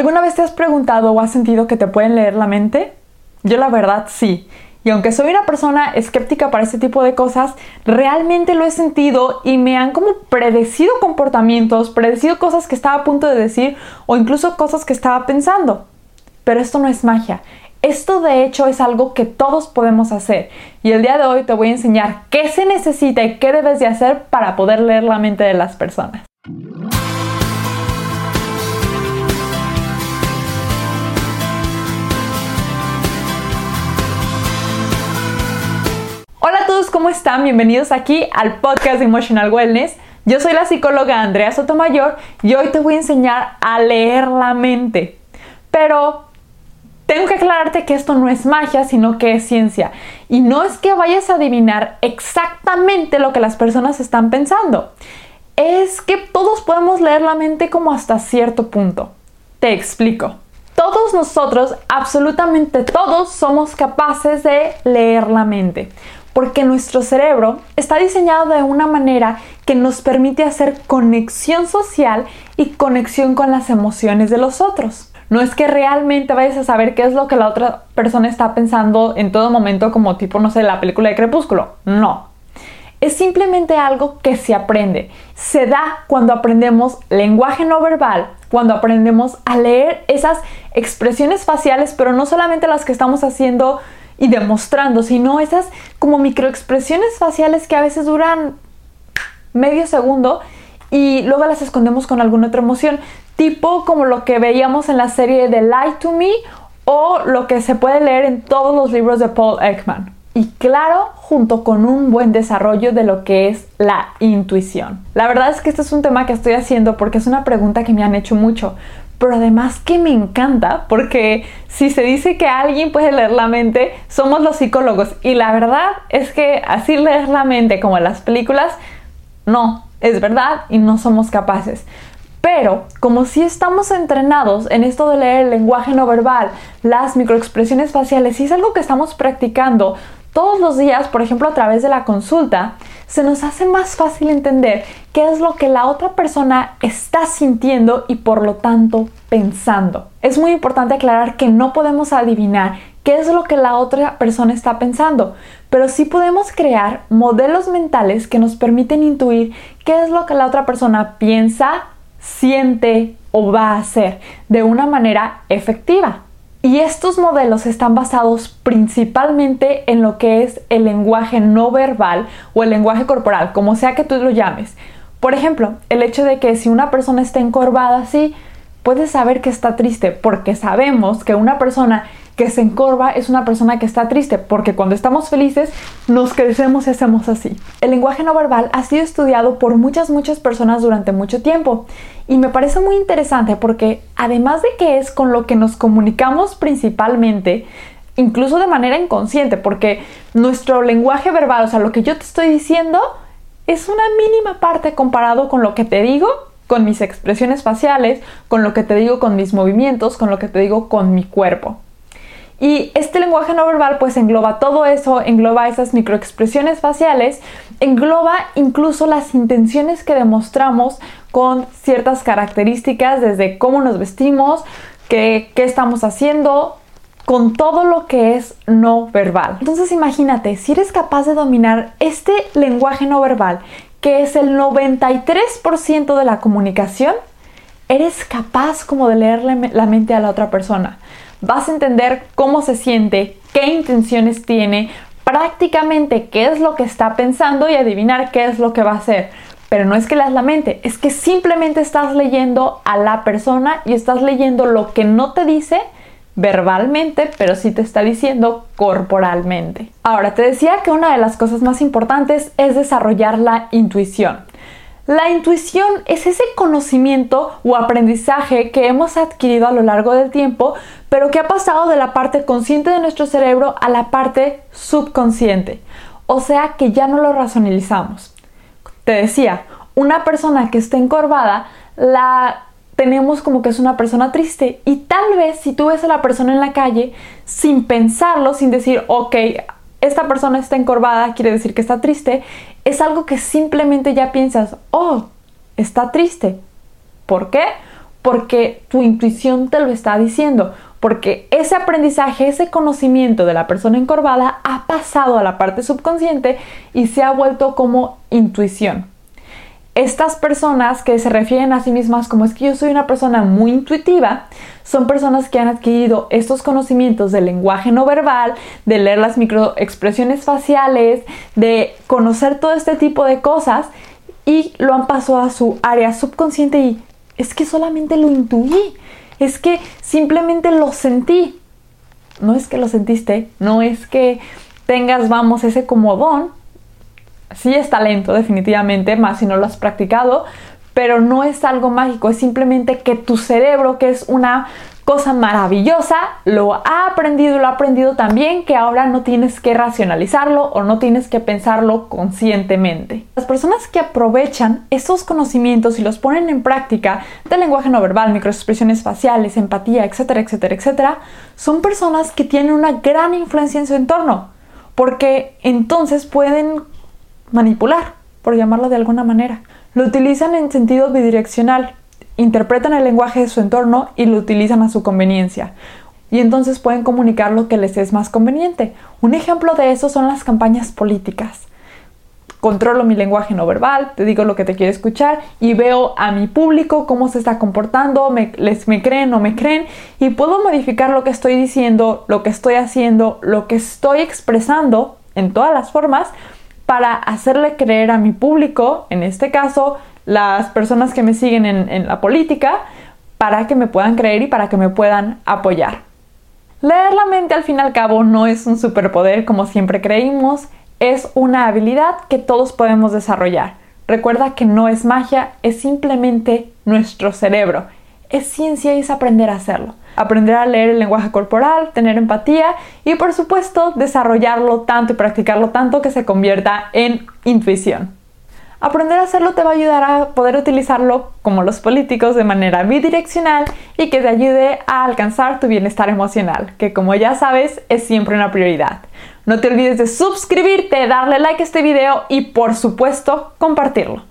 ¿Alguna vez te has preguntado o has sentido que te pueden leer la mente? Yo la verdad sí. Y aunque soy una persona escéptica para este tipo de cosas, realmente lo he sentido y me han como predecido comportamientos, predecido cosas que estaba a punto de decir o incluso cosas que estaba pensando. Pero esto no es magia. Esto de hecho es algo que todos podemos hacer y el día de hoy te voy a enseñar qué se necesita y qué debes de hacer para poder leer la mente de las personas. ¿Cómo están? Bienvenidos aquí al podcast de Emotional Wellness. Yo soy la psicóloga Andrea Sotomayor y hoy te voy a enseñar a leer la mente. Pero tengo que aclararte que esto no es magia, sino que es ciencia. Y no es que vayas a adivinar exactamente lo que las personas están pensando. Es que todos podemos leer la mente como hasta cierto punto. Te explico. Todos nosotros, absolutamente todos, somos capaces de leer la mente porque nuestro cerebro está diseñado de una manera que nos permite hacer conexión social y conexión con las emociones de los otros. No es que realmente vayas a saber qué es lo que la otra persona está pensando en todo momento como tipo, no sé, la película de Crepúsculo. No. Es simplemente algo que se aprende. Se da cuando aprendemos lenguaje no verbal, cuando aprendemos a leer esas expresiones faciales, pero no solamente las que estamos haciendo y demostrando, sino esas como microexpresiones faciales que a veces duran medio segundo y luego las escondemos con alguna otra emoción tipo como lo que veíamos en la serie de Lie to Me o lo que se puede leer en todos los libros de Paul Ekman. Y claro, junto con un buen desarrollo de lo que es la intuición. La verdad es que este es un tema que estoy haciendo porque es una pregunta que me han hecho mucho, pero además que me encanta porque si se dice que alguien puede leer la mente, somos los psicólogos. Y la verdad es que así leer la mente como en las películas, no, es verdad y no somos capaces. Pero como si estamos entrenados en esto de leer el lenguaje no verbal, las microexpresiones faciales, si es algo que estamos practicando todos los días, por ejemplo a través de la consulta, se nos hace más fácil entender qué es lo que la otra persona está sintiendo y por lo tanto pensando. Es muy importante aclarar que no podemos adivinar qué es lo que la otra persona está pensando, pero sí podemos crear modelos mentales que nos permiten intuir qué es lo que la otra persona piensa, siente o va a hacer de una manera efectiva. Y estos modelos están basados principalmente en lo que es el lenguaje no verbal o el lenguaje corporal, como sea que tú lo llames. Por ejemplo, el hecho de que si una persona está encorvada así, puedes saber que está triste, porque sabemos que una persona que se encorva es una persona que está triste, porque cuando estamos felices nos crecemos y hacemos así. El lenguaje no verbal ha sido estudiado por muchas, muchas personas durante mucho tiempo y me parece muy interesante porque además de que es con lo que nos comunicamos principalmente, incluso de manera inconsciente, porque nuestro lenguaje verbal, o sea, lo que yo te estoy diciendo, es una mínima parte comparado con lo que te digo con mis expresiones faciales, con lo que te digo con mis movimientos, con lo que te digo con mi cuerpo. Y este lenguaje no verbal pues engloba todo eso, engloba esas microexpresiones faciales, engloba incluso las intenciones que demostramos con ciertas características, desde cómo nos vestimos, qué, estamos haciendo, con todo lo que es no verbal. Entonces imagínate, si eres capaz de dominar este lenguaje no verbal, que es el 93% de la comunicación, eres capaz como de leerle la mente a la otra persona vas a entender cómo se siente, qué intenciones tiene, prácticamente qué es lo que está pensando y adivinar qué es lo que va a hacer. Pero no es que leas la mente, es que simplemente estás leyendo a la persona y estás leyendo lo que no te dice verbalmente, pero sí te está diciendo corporalmente. Ahora, te decía que una de las cosas más importantes es desarrollar la intuición. La intuición es ese conocimiento o aprendizaje que hemos adquirido a lo largo del tiempo, pero que ha pasado de la parte consciente de nuestro cerebro a la parte subconsciente. O sea que ya no lo racionalizamos. Te decía, una persona que está encorvada la tenemos como que es una persona triste y tal vez si tú ves a la persona en la calle sin pensarlo, sin decir, ok, esta persona está encorvada, quiere decir que está triste, es algo que simplemente ya piensas, oh, está triste. ¿Por qué? porque tu intuición te lo está diciendo, porque ese aprendizaje, ese conocimiento de la persona encorvada ha pasado a la parte subconsciente y se ha vuelto como intuición. Estas personas que se refieren a sí mismas como es que yo soy una persona muy intuitiva, son personas que han adquirido estos conocimientos del lenguaje no verbal, de leer las microexpresiones faciales, de conocer todo este tipo de cosas y lo han pasado a su área subconsciente y es que solamente lo intuí, es que simplemente lo sentí. No es que lo sentiste, no es que tengas, vamos, ese comodón. Sí es talento, definitivamente, más si no lo has practicado, pero no es algo mágico, es simplemente que tu cerebro, que es una cosa maravillosa, lo ha aprendido, lo ha aprendido también que ahora no tienes que racionalizarlo o no tienes que pensarlo conscientemente. Las personas que aprovechan esos conocimientos y los ponen en práctica del lenguaje no verbal, microexpresiones faciales, empatía, etcétera, etcétera, etcétera, son personas que tienen una gran influencia en su entorno, porque entonces pueden manipular, por llamarlo de alguna manera. Lo utilizan en sentido bidireccional, interpretan el lenguaje de su entorno y lo utilizan a su conveniencia. Y entonces pueden comunicar lo que les es más conveniente. Un ejemplo de eso son las campañas políticas. Controlo mi lenguaje no verbal, te digo lo que te quiero escuchar y veo a mi público cómo se está comportando, me, les me creen o me creen y puedo modificar lo que estoy diciendo, lo que estoy haciendo, lo que estoy expresando en todas las formas para hacerle creer a mi público, en este caso las personas que me siguen en, la política para que me puedan creer y para que me puedan apoyar. Leer la mente al fin y al cabo no es un superpoder como siempre creímos, es una habilidad que todos podemos desarrollar. Recuerda que no es magia, es simplemente nuestro cerebro. Es ciencia y es aprender a hacerlo. Aprender a leer el lenguaje corporal, tener empatía y por supuesto desarrollarlo tanto y practicarlo tanto que se convierta en intuición. Aprender a hacerlo te va a ayudar a poder utilizarlo como los políticos de manera bidireccional y que te ayude a alcanzar tu bienestar emocional, que como ya sabes es siempre una prioridad. No te olvides de suscribirte, darle like a este video y por supuesto compartirlo.